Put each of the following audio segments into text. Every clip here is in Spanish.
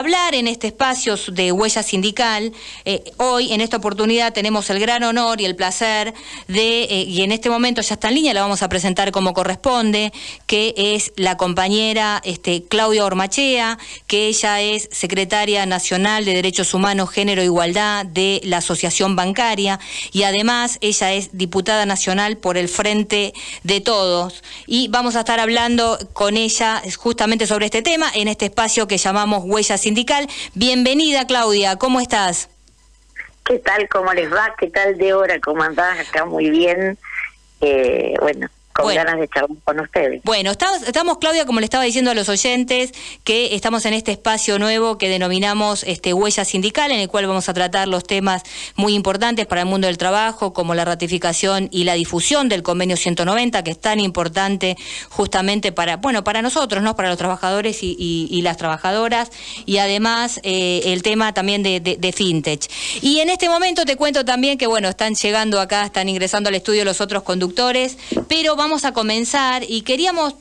hablar en este espacio de huella sindical. Eh, hoy, en esta oportunidad, tenemos el gran honor y el placer de, eh, y en este momento ya está en línea, la vamos a presentar como corresponde, que es la compañera este, Claudia Ormachea, que ella es secretaria nacional de Derechos Humanos, Género e Igualdad de la Asociación Bancaria, y además ella es diputada nacional por el Frente de Todos. Y vamos a estar hablando con ella justamente sobre este tema en este espacio que llamamos Huella Sindical sindical. Bienvenida, Claudia, ¿cómo estás? ¿Qué tal? ¿Cómo les va? ¿Qué tal de hora? ¿Cómo andás? Acá muy bien. Eh, bueno, con ganas de charlar con ustedes. Bueno, estamos, estamos, Claudia, como le estaba diciendo a los oyentes, que estamos en este espacio nuevo que denominamos este Huella Sindical, en el cual vamos a tratar los temas muy importantes para el mundo del trabajo, como la ratificación y la difusión del convenio 190, que es tan importante justamente para, bueno, para nosotros, ¿no? Para los trabajadores y, las trabajadoras, y además eh, el tema también de, de FinTech. Y en este momento te cuento también que, bueno, están llegando acá, están ingresando al estudio los otros conductores, pero vamos a comenzar y queríamos,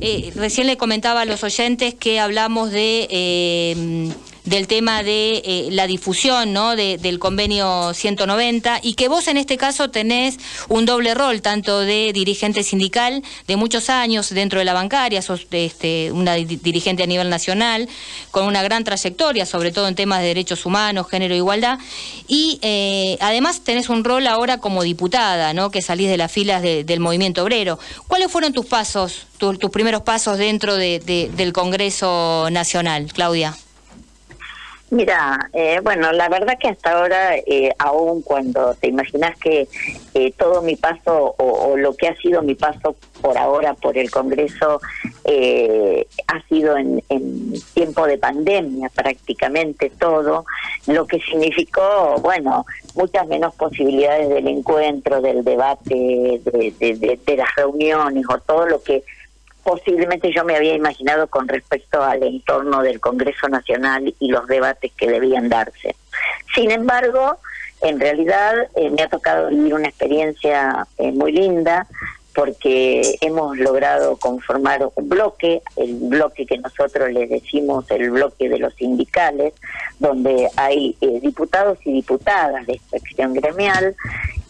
eh, recién le comentaba a los oyentes que hablamos de... Eh, del tema de eh, la difusión ¿no? del convenio 190 y que vos en este caso tenés un doble rol, tanto de dirigente sindical de muchos años dentro de la bancaria, sos este, una dirigente a nivel nacional, con una gran trayectoria, sobre todo en temas de derechos humanos, género e igualdad, y eh, además tenés un rol ahora como diputada, ¿no? que salís de las filas del movimiento obrero. ¿Cuáles fueron tus pasos, tus primeros pasos dentro del Congreso Nacional, Claudia? Mira, eh, bueno, la verdad que hasta ahora, eh, aún cuando te imaginas que eh, todo mi paso o, lo que ha sido mi paso por ahora por el Congreso eh, ha sido en, tiempo de pandemia prácticamente todo, lo que significó, bueno, muchas menos posibilidades del encuentro, del debate, de las reuniones o todo lo que posiblemente yo me había imaginado con respecto al entorno del Congreso Nacional y los debates que debían darse. Sin embargo, en realidad eh, me ha tocado vivir una experiencia eh, muy linda porque hemos logrado conformar un bloque, el bloque que nosotros le decimos el bloque de los sindicales, donde hay eh, diputados y diputadas de inspección gremial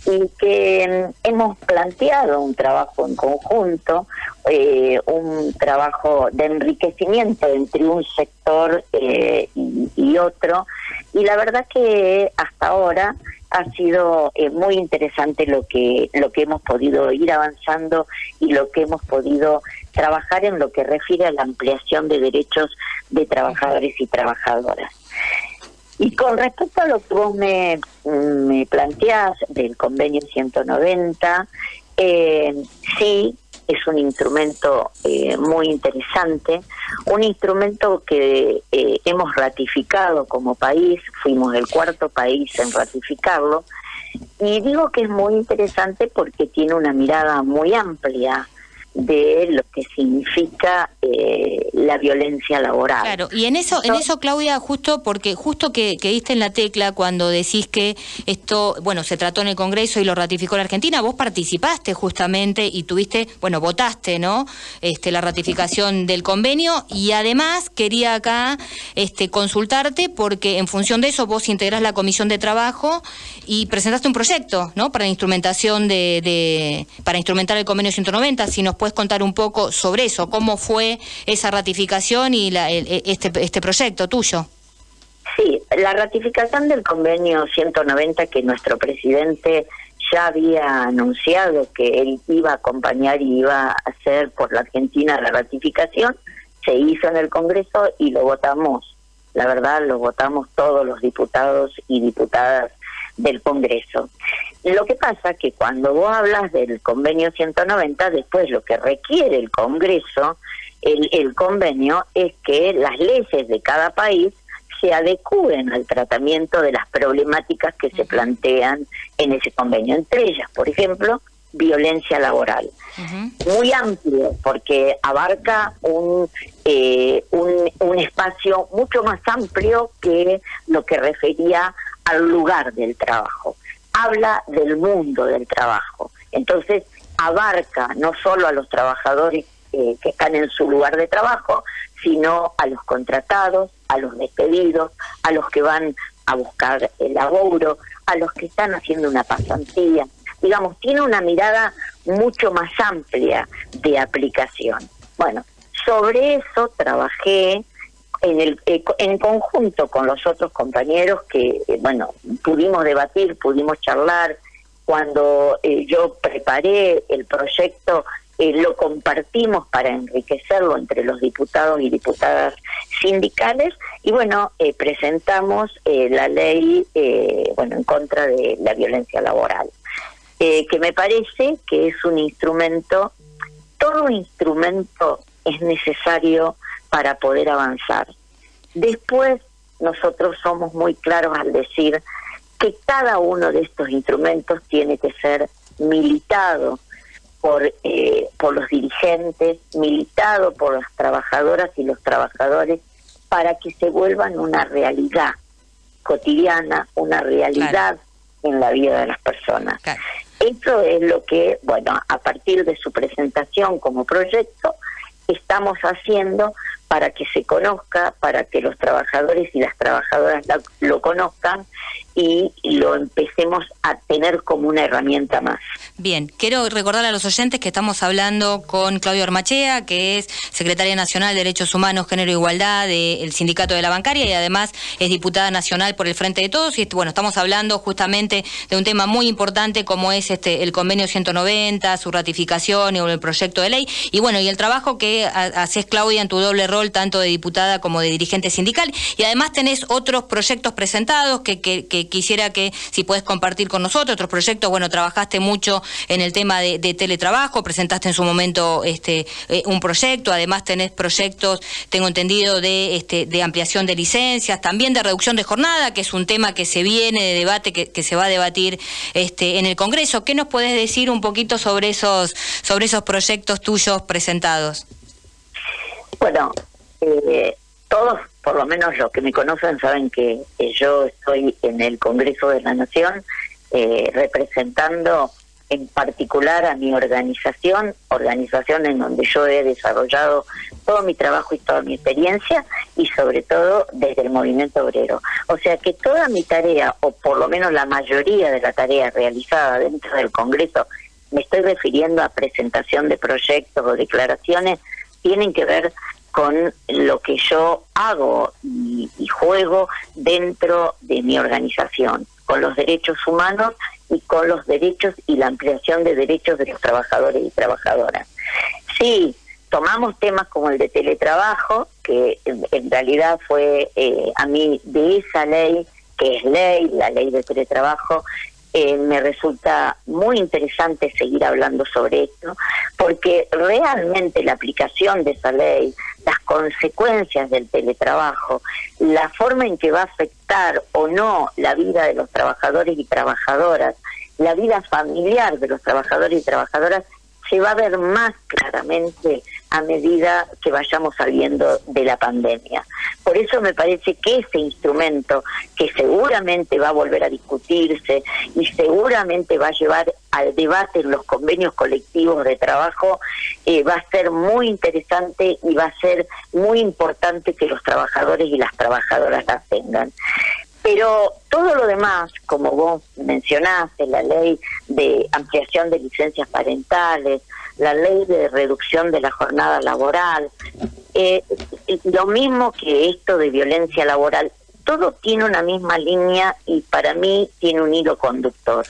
y que hemos planteado un trabajo en conjunto, eh, un trabajo de enriquecimiento entre un sector eh, y, otro, y la verdad que hasta ahora ha sido eh, muy interesante lo que lo que hemos podido ir avanzando y lo que hemos podido trabajar en lo que refiere a la ampliación de derechos de trabajadores y trabajadoras. Y con respecto a lo que vos me, me planteás del convenio 190, eh, sí, es un instrumento eh, muy interesante, un instrumento que eh, hemos ratificado como país, fuimos el cuarto país en ratificarlo, y digo que es muy interesante porque tiene una mirada muy amplia de lo que significa eh, la violencia laboral. Claro, y en eso, en eso Claudia, justo porque justo que, que, diste en la tecla cuando decís que esto, bueno, se trató en el Congreso y lo ratificó la Argentina, vos participaste justamente y tuviste, bueno, votaste, ¿no? Este, la ratificación del convenio y además quería acá este, consultarte porque en función de eso vos integrás la Comisión de Trabajo y presentaste un proyecto, ¿no? Para la instrumentación de, de para instrumentar el convenio 190, si nos puedes contar un poco sobre eso? ¿Cómo fue esa ratificación y la, e, este, este proyecto tuyo? Sí, la ratificación del convenio 190 que nuestro presidente ya había anunciado que él iba a acompañar y iba a hacer por la Argentina la ratificación, se hizo en el Congreso y lo votamos. La verdad, lo votamos todos los diputados y diputadas del Congreso. Lo que pasa que cuando vos hablas del convenio 190, después lo que requiere el Congreso, el, el convenio, es que las leyes de cada país se adecúen al tratamiento de las problemáticas que se plantean en ese convenio. Entre ellas, por ejemplo, violencia laboral. Muy amplio, porque abarca un, eh, un, un espacio mucho más amplio que lo que refería al lugar del trabajo, habla del mundo del trabajo. Entonces, abarca no solo a los trabajadores eh, que están en su lugar de trabajo, sino a los contratados, a los despedidos, a los que van a buscar el laburo, a los que están haciendo una pasantía. Digamos, tiene una mirada mucho más amplia de aplicación. Bueno, sobre eso trabajé en, el, eh, en conjunto con los otros compañeros que, eh, bueno, pudimos debatir, pudimos charlar. Cuando eh, yo preparé el proyecto, lo compartimos para enriquecerlo entre los diputados y diputadas sindicales y bueno, presentamos la ley bueno en contra de la violencia laboral, que me parece que es un instrumento, todo instrumento es necesario para poder avanzar. Después, nosotros somos muy claros al decir que cada uno de estos instrumentos tiene que ser militado por, eh, por los dirigentes, militado por las trabajadoras y los trabajadores para que se vuelvan una realidad cotidiana, una realidad en la vida de las personas. Eso es lo que, bueno, a partir de su presentación como proyecto, estamos haciendo para que se conozca, para que los trabajadores y las trabajadoras lo conozcan y lo empecemos a tener como una herramienta más. Bien, quiero recordar a los oyentes que estamos hablando con Claudio Armachea, que es secretaria nacional de Derechos Humanos, Género e Igualdad del Sindicato de la Bancaria y además es diputada nacional por el Frente de Todos. Y bueno, estamos hablando justamente de un tema muy importante como es este el convenio 190, su ratificación y el proyecto de ley. Y bueno, y el trabajo que haces, Claudia, en tu doble rol, tanto de diputada como de dirigente sindical. Y además tenés otros proyectos presentados que, que quisiera que si puedes compartir con nosotros otros proyectos. Bueno, trabajaste mucho en el tema de, teletrabajo, presentaste en su momento este eh, un proyecto, además tenés proyectos, tengo entendido, de, este, de ampliación de licencias, también de reducción de jornada, que es un tema que se viene de debate, que, se va a debatir este, en el Congreso. ¿Qué nos puedes decir un poquito sobre esos, sobre esos proyectos tuyos presentados? Bueno, eh, todos, por lo menos los que me conocen, saben que yo estoy en el Congreso de la Nación eh, representando en particular a mi organización, organización en donde yo he desarrollado todo mi trabajo y toda mi experiencia y sobre todo desde el movimiento obrero. O sea que toda mi tarea, o por lo menos la mayoría de la tarea realizada dentro del Congreso, me estoy refiriendo a presentación de proyectos o declaraciones, tienen que ver con lo que yo hago y, juego dentro de mi organización, con los derechos humanos y con los derechos y la ampliación de derechos de los trabajadores y trabajadoras. Sí, tomamos temas como el de teletrabajo, que en, realidad fue eh, a mí de esa ley, que es ley, la ley de teletrabajo, eh, me resulta muy interesante seguir hablando sobre esto, porque realmente la aplicación de esa ley, las consecuencias del teletrabajo, la forma en que va a afectar o no la vida de los trabajadores y trabajadoras, la vida familiar de los trabajadores y trabajadoras, se va a ver más claramente a medida que vayamos saliendo de la pandemia. Por eso me parece que ese instrumento, que seguramente va a volver a discutirse y seguramente va a llevar al debate en los convenios colectivos de trabajo, eh, va a ser muy interesante y va a ser muy importante que los trabajadores y las trabajadoras la tengan. Pero todo lo demás, como vos mencionaste, la ley de ampliación de licencias parentales, la ley de reducción de la jornada laboral, eh, lo mismo que esto de violencia laboral, todo tiene una misma línea y para mí tiene un hilo conductor.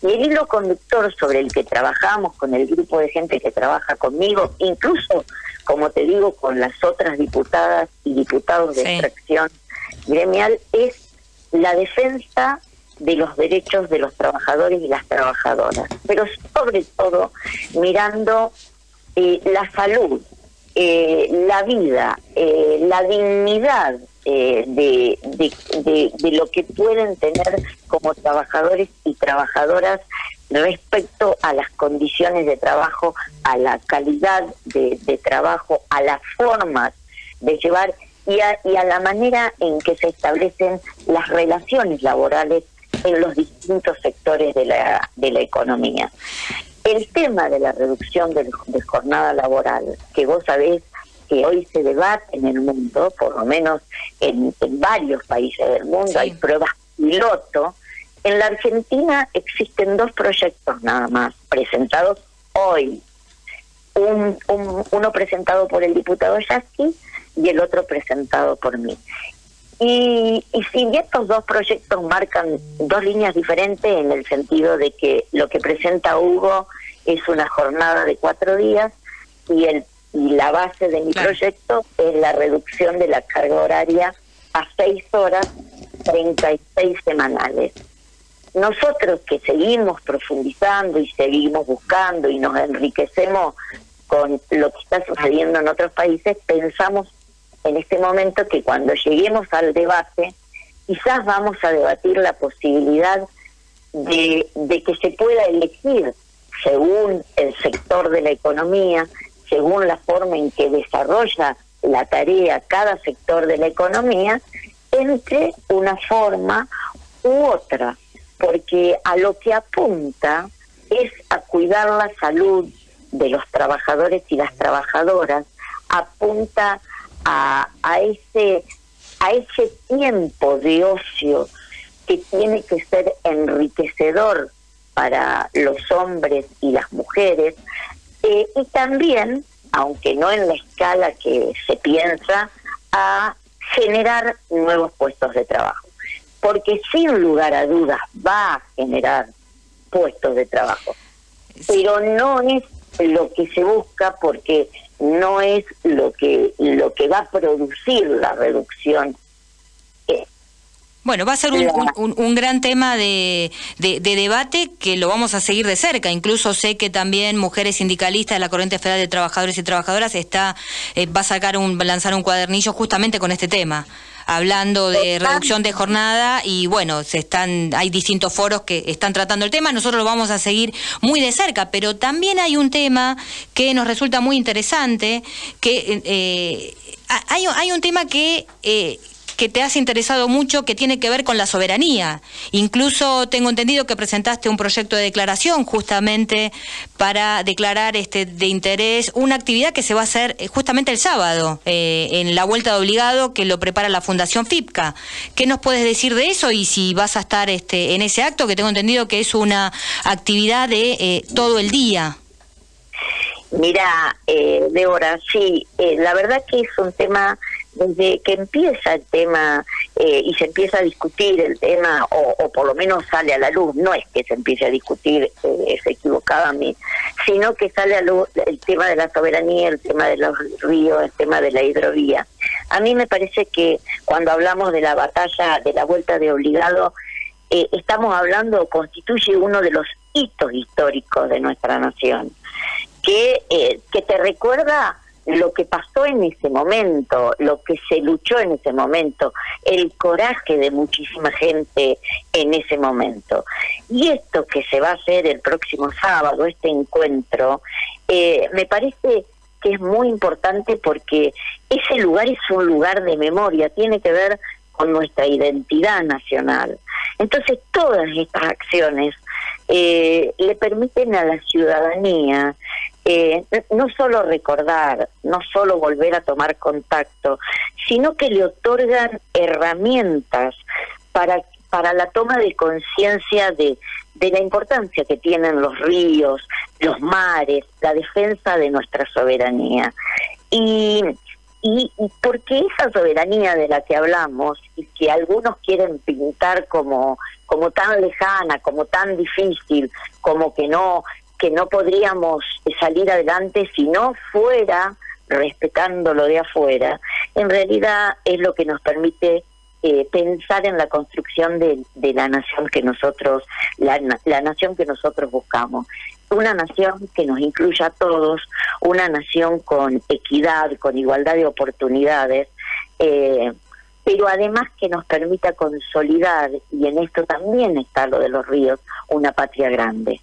Y el hilo conductor sobre el que trabajamos con el grupo de gente que trabaja conmigo, incluso, como te digo, con las otras diputadas y diputados de extracción gremial, es la defensa de los derechos de los trabajadores y las trabajadoras, pero sobre todo mirando eh, la salud, eh, la vida, eh, la dignidad de, de, lo que pueden tener como trabajadores y trabajadoras respecto a las condiciones de trabajo, a la calidad de, de trabajo, a las formas de llevar y a, la manera en que se establecen las relaciones laborales en los distintos sectores de la, de la economía. El tema de la reducción de, jornada laboral, que vos sabés que hoy se debate en el mundo, por lo menos en, varios países del mundo, hay pruebas piloto. En la Argentina existen dos proyectos nada más presentados hoy. Un, uno presentado por el diputado Yasky y el otro presentado por mí. Y, y si estos dos proyectos marcan dos líneas diferentes en el sentido de que lo que presenta Hugo es una jornada de cuatro días y el y la base de mi proyecto es la reducción de la carga horaria a seis horas 36 semanales. Nosotros que seguimos profundizando y seguimos buscando y nos enriquecemos con lo que está sucediendo en otros países, pensamos en este momento que cuando lleguemos al debate, quizás vamos a debatir la posibilidad de, de que se pueda elegir según el sector de la economía, según la forma en que desarrolla la tarea cada sector de la economía, entre una forma u otra, porque a lo que apunta es a cuidar la salud de los trabajadores y las trabajadoras, apunta a, a ese a ese tiempo de ocio que tiene que ser enriquecedor para los hombres y las mujeres, eh, y también, aunque no en la escala que se piensa, a generar nuevos puestos de trabajo. Porque sin lugar a dudas va a generar puestos de trabajo. Pero no es lo que se busca porque no es lo que lo que va a producir la reducción bueno, va a ser un, gran tema de, debate que lo vamos a seguir de cerca. Incluso sé que también Mujeres Sindicalistas de la Corriente Federal de Trabajadores y Trabajadoras está eh, va a sacar un lanzar un cuadernillo justamente con este tema hablando de reducción de jornada y bueno, se están hay distintos foros que están tratando el tema, nosotros lo vamos a seguir muy de cerca, pero también hay un tema que nos resulta muy interesante, que eh, hay, hay un tema que eh, que te has interesado mucho que tiene que ver con la soberanía. Incluso tengo entendido que presentaste un proyecto de declaración justamente para declarar este de interés una actividad que se va a hacer eh, justamente el sábado eh, en la vuelta de obligado que lo prepara la Fundación FIPCA. ¿Qué nos puedes decir de eso y si vas a estar este en ese acto que tengo entendido que es una actividad de eh, todo el día? Mira, eh, Débora, sí, la verdad que es un tema desde que empieza el tema eh, y se empieza a discutir el tema, o, por lo menos sale a la luz, no es que se empiece a discutir, eh, es equivocado a mí, sino que sale a luz el tema de la soberanía, el tema de los ríos, el tema de la hidrovía. A mí me parece que cuando hablamos de la batalla, de la vuelta de obligado, eh, estamos hablando, constituye uno de los hitos históricos de nuestra nación, que, eh, que te recuerda lo que pasó en ese momento, lo que se luchó en ese momento, el coraje de muchísima gente en ese momento. Y esto que se va a hacer el próximo sábado, este encuentro, eh, me parece que es muy importante porque ese lugar es un lugar de memoria, tiene que ver con nuestra identidad nacional. Entonces todas estas acciones eh, le permiten a la ciudadanía eh, no solo recordar, no solo volver a tomar contacto, sino que le otorgan herramientas para, para la toma de conciencia de, de la importancia que tienen los ríos, los mares, la defensa de nuestra soberanía. Y, y, y, porque esa soberanía de la que hablamos y que algunos quieren pintar como, como tan lejana, como tan difícil, como que no, que no podríamos salir adelante si no fuera respetando lo de afuera, en realidad es lo que nos permite eh, pensar en la construcción de, la nación que nosotros, la, nación que nosotros buscamos. Una nación que nos incluya a todos, una nación con equidad, con igualdad de oportunidades, eh, pero además que nos permita consolidar, y en esto también está lo de los ríos, una patria grande.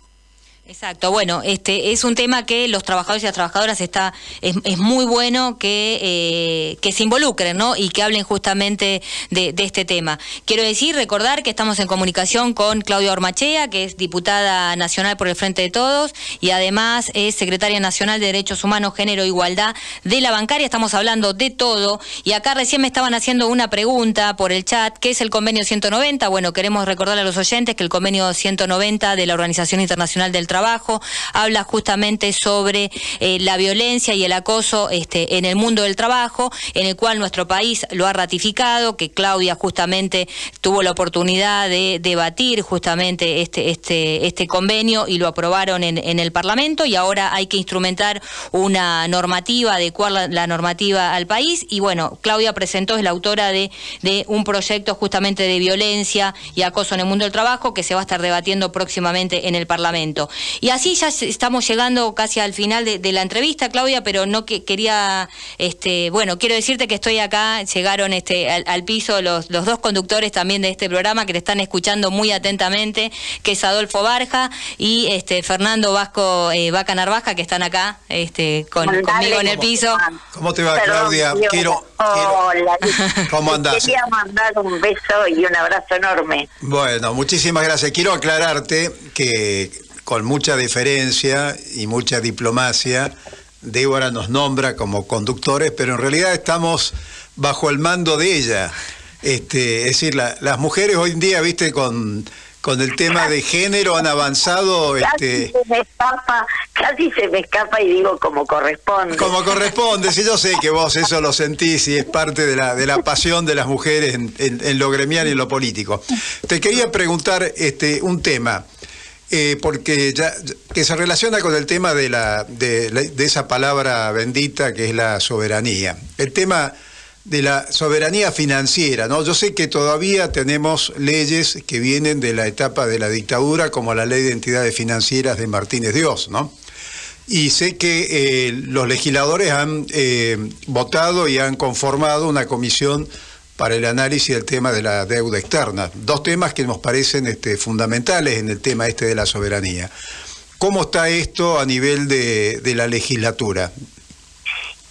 Exacto, bueno, este es un tema que los trabajadores y las trabajadoras está es, es muy bueno que, eh, que se involucren, ¿no? Y que hablen justamente de, este tema. Quiero decir, recordar que estamos en comunicación con Claudia Ormachea, que es diputada nacional por el Frente de Todos y además es secretaria nacional de Derechos Humanos, Género e Igualdad de la bancaria. Estamos hablando de todo y acá recién me estaban haciendo una pregunta por el chat, ¿qué es el convenio 190? Bueno, queremos recordarle a los oyentes que el convenio 190 de la Organización Internacional del Trabajo habla justamente sobre eh, la violencia y el acoso este, en el mundo del trabajo, en el cual nuestro país lo ha ratificado, que Claudia justamente tuvo la oportunidad de debatir justamente este, este, este convenio y lo aprobaron en, en el Parlamento y ahora hay que instrumentar una normativa, adecuar la, la, normativa al país y bueno, Claudia presentó, es la autora de, de un proyecto justamente de violencia y acoso en el mundo del trabajo que se va a estar debatiendo próximamente en el Parlamento. Y así ya estamos llegando casi al final de, la entrevista, Claudia, pero no que, quería, este, bueno, quiero decirte que estoy acá, llegaron este, al, piso los, los, dos conductores también de este programa que te están escuchando muy atentamente, que es Adolfo Barja y este, Fernando Vasco eh, Vaca Narvaja, que están acá este, con, conmigo en el piso. ¿Cómo te va, Claudia? quiero, Hola, ¿cómo andás? Quería mandar un beso y un abrazo enorme. Bueno, muchísimas gracias. Quiero aclararte que con mucha deferencia y mucha diplomacia, Débora nos nombra como conductores, pero en realidad estamos bajo el mando de ella. Este, es decir, las mujeres hoy en día, viste, con, con el tema de género han avanzado. Casi este... se me escapa, casi se me escapa y digo como corresponde. Como corresponde, sí, yo sé que vos eso lo sentís y es parte de la, de la pasión de las mujeres en, en, lo gremial y en lo político. Te quería preguntar este, un tema. Eh, porque ya que se relaciona con el tema de, la, de, esa palabra bendita que es la soberanía. El tema de la soberanía financiera, ¿no? Yo sé que todavía tenemos leyes que vienen de la etapa de la dictadura, como la ley de entidades financieras de Martínez Dios, ¿no? Y sé que eh, los legisladores han eh, votado y han conformado una comisión para el análisis del tema de la deuda externa. Dos temas que nos parecen este, fundamentales en el tema este de la soberanía. ¿Cómo está esto a nivel de, de la legislatura?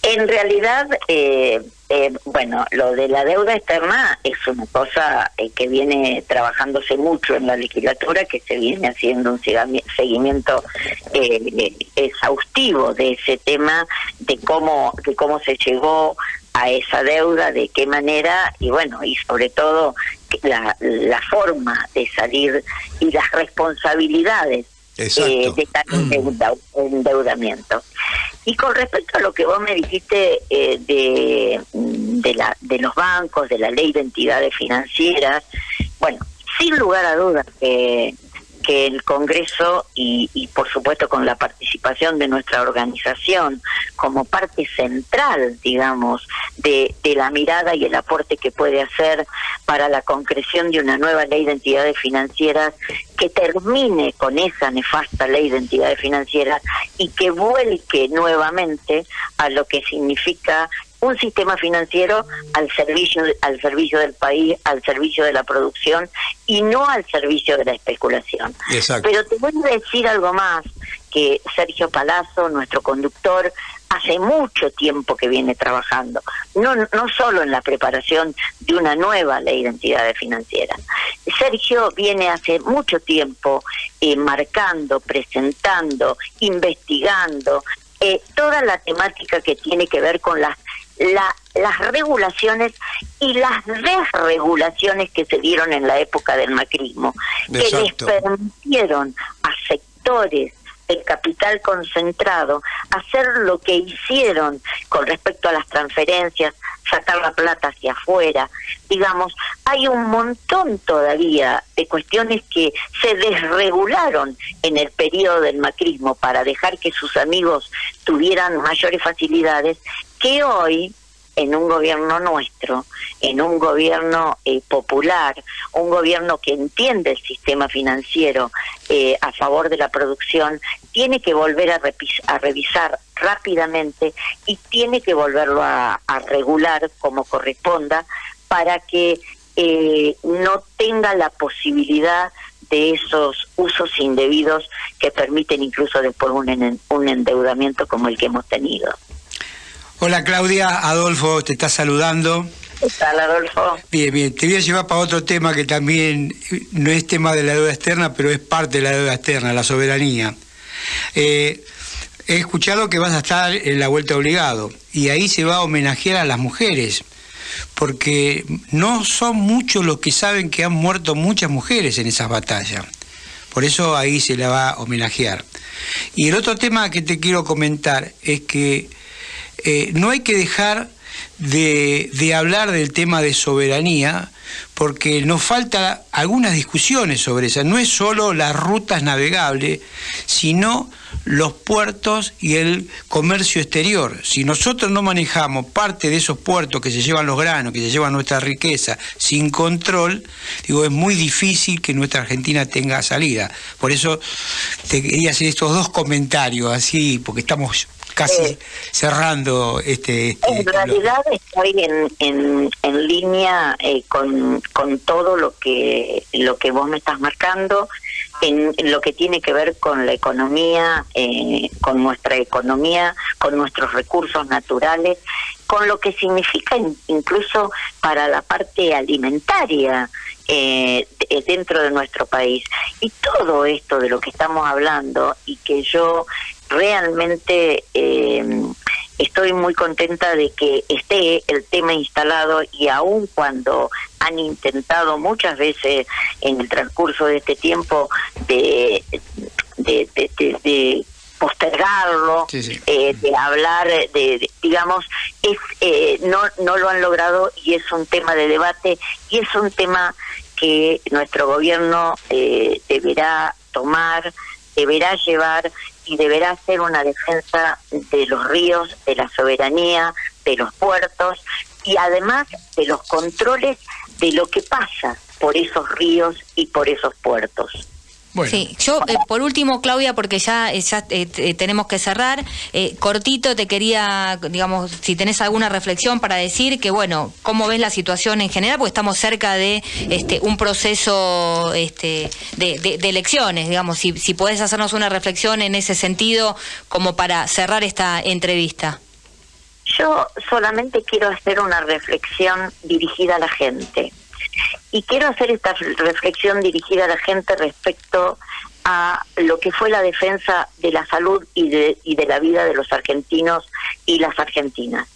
En realidad, eh, eh, bueno, lo de la deuda externa es una cosa eh, que viene trabajándose mucho en la legislatura, que se viene haciendo un seguimiento eh, exhaustivo de ese tema, de cómo, de cómo se llegó a esa deuda, de qué manera y bueno, y sobre todo la, la forma de salir y las responsabilidades eh, de tal endeudamiento. Y con respecto a lo que vos me dijiste eh, de, de, la, de los bancos, de la ley de entidades financieras, bueno, sin lugar a dudas que que el Congreso y, y, por supuesto con la participación de nuestra organización como parte central, digamos, de, de, la mirada y el aporte que puede hacer para la concreción de una nueva ley de entidades financieras que termine con esa nefasta ley de entidades financieras y que vuelque nuevamente a lo que significa un sistema financiero al servicio al servicio del país, al servicio de la producción y no al servicio de la especulación. Pero te voy a decir algo más que Sergio Palazzo, nuestro conductor, hace mucho tiempo que viene trabajando, no, no solo en la preparación de una nueva ley de entidades financieras. Sergio viene hace mucho tiempo eh, marcando, presentando, investigando eh, toda la temática que tiene que ver con las la, las regulaciones y las desregulaciones que se dieron en la época del macrismo, que les permitieron a sectores del capital concentrado hacer lo que hicieron con respecto a las transferencias, sacar la plata hacia afuera. Digamos, hay un montón todavía de cuestiones que se desregularon en el periodo del macrismo para dejar que sus amigos tuvieran mayores facilidades que hoy en un gobierno nuestro, en un gobierno eh, popular, un gobierno que entiende el sistema financiero eh, a favor de la producción, tiene que volver a, revisar rápidamente y tiene que volverlo a, a regular como corresponda para que eh, no tenga la posibilidad de esos usos indebidos que permiten incluso después un, un endeudamiento como el que hemos tenido. Hola Claudia, Adolfo te está saludando. ¿Qué tal, Adolfo? Bien, bien. Te voy a llevar para otro tema que también no es tema de la deuda externa, pero es parte de la deuda externa, la soberanía. Eh, he escuchado que vas a estar en la vuelta obligado y ahí se va a homenajear a las mujeres, porque no son muchos los que saben que han muerto muchas mujeres en esas batallas. Por eso ahí se la va a homenajear. Y el otro tema que te quiero comentar es que eh, no hay que dejar de, hablar del tema de soberanía, porque nos falta algunas discusiones sobre eso. No es solo las rutas navegables, sino los puertos y el comercio exterior. Si nosotros no manejamos parte de esos puertos que se llevan los granos, que se llevan nuestra riqueza sin control, digo, es muy difícil que nuestra Argentina tenga salida. Por eso te quería hacer estos dos comentarios así, porque estamos casi eh, cerrando este, este, En realidad estoy en, en, línea eh, con, con todo lo que, lo que vos me estás marcando, en, lo que tiene que ver con la economía, eh, con nuestra economía, con nuestros recursos naturales, con lo que significa incluso para la parte alimentaria dentro de nuestro país. Y todo esto de lo que estamos hablando y que yo realmente eh, estoy muy contenta de que esté el tema instalado y aun cuando han intentado muchas veces en el transcurso de este tiempo de, de, postergarlo, eh, de hablar, de, digamos, es, eh, no, no lo han logrado y es un tema de debate y es un tema que nuestro gobierno deberá tomar, deberá llevar y deberá ser una defensa de los ríos, de la soberanía, de los puertos y además de los controles de lo que pasa por esos ríos y por esos puertos. Sí, yo eh, por último, Claudia, porque ya, eh, ya eh, tenemos que cerrar, cortito te quería, digamos, si tenés alguna reflexión para decir que, bueno, cómo ves la situación en general, porque estamos cerca de este, un proceso este, de, elecciones, digamos, si, si podés hacernos una reflexión en ese sentido como para cerrar esta entrevista. Yo solamente quiero hacer una reflexión dirigida a la gente y quiero hacer esta reflexión dirigida a la gente respecto a lo que fue la defensa de la salud y de, y de la vida de los argentinos y las argentinas,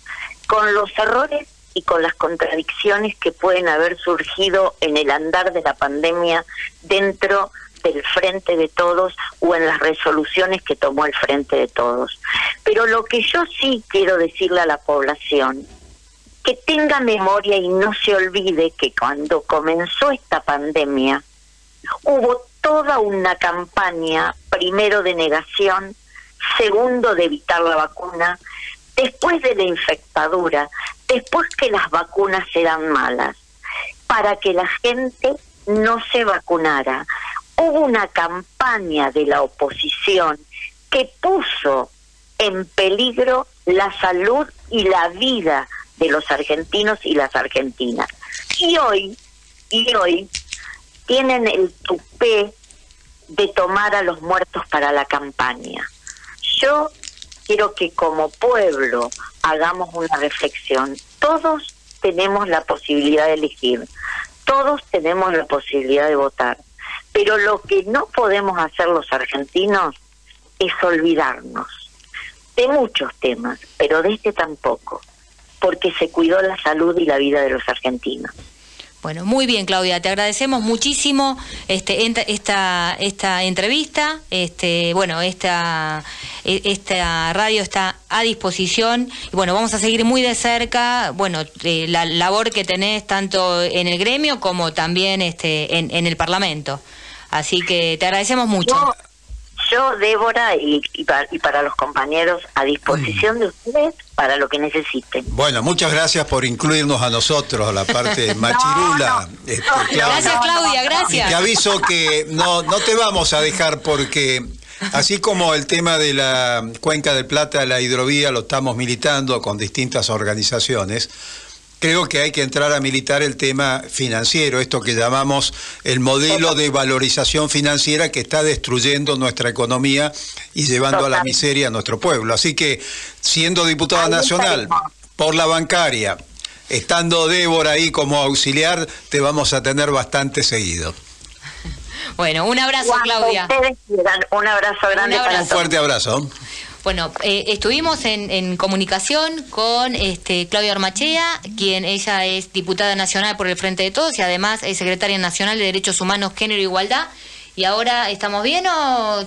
con los errores y con las contradicciones que pueden haber surgido en el andar de la pandemia dentro del frente de todos o en las resoluciones que tomó el frente de todos. Pero lo que yo sí quiero decirle a la población que tenga memoria y no se olvide que cuando comenzó esta pandemia hubo toda una campaña, primero de negación, segundo de evitar la vacuna, después de la infectadura, después que las vacunas eran malas, para que la gente no se vacunara. Hubo una campaña de la oposición que puso en peligro la salud y la vida de los argentinos y las argentinas. Y hoy, y hoy, tienen el tupé de tomar a los muertos para la campaña. Yo quiero que como pueblo hagamos una reflexión. Todos tenemos la posibilidad de elegir, todos tenemos la posibilidad de votar, pero lo que no podemos hacer los argentinos es olvidarnos de muchos temas, pero de este tampoco porque se cuidó la salud y la vida de los argentinos. Bueno, muy bien, Claudia, te agradecemos muchísimo este, esta, esta entrevista. Este, bueno, esta, e, esta radio está a disposición. Y bueno, vamos a seguir muy de cerca, bueno, la labor que tenés tanto en el gremio como también este, en, en el Parlamento. Así que te agradecemos mucho yo, Débora, y, para, los compañeros a disposición de ustedes para lo que necesiten. Bueno, muchas gracias por incluirnos a nosotros, la parte machirula. Este, gracias, Claudia, gracias. Y te aviso que no, no te vamos a dejar porque... Así como el tema de la Cuenca del Plata, la hidrovía, lo estamos militando con distintas organizaciones, creo que hay que entrar a militar el tema financiero, esto que llamamos el modelo de valorización financiera que está destruyendo nuestra economía y llevando a la miseria a nuestro pueblo. Así que, siendo diputada nacional por la bancaria, estando Débora ahí como auxiliar, te vamos a tener bastante seguido. Bueno, un abrazo, Claudia. Un abrazo grande un Un fuerte abrazo. Bueno, eh, estuvimos en, comunicación con este, Claudia Armachea, quien ella es diputada nacional por el Frente de Todos y además es secretaria nacional de Derechos Humanos, Género e Igualdad. Y ahora, ¿estamos bien o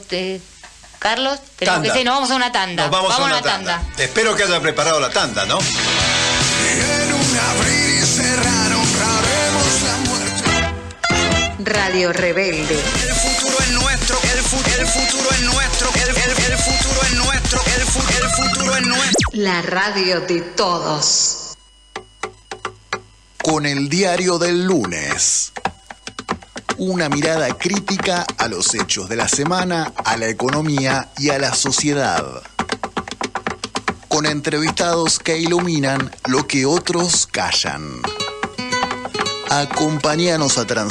Carlos? Tenemos que nos vamos a una tanda. Nos vamos, a una, tanda. Espero que haya preparado la tanda, ¿no? Radio Rebelde. El futuro es nuestro, el, el futuro es nuestro, el, el, futuro es nuestro, el, el futuro es nuestro. La radio de todos. Con el diario del lunes. Una mirada crítica a los hechos de la semana, a la economía y a la sociedad. Con entrevistados que iluminan lo que otros callan. Acompáñanos a trans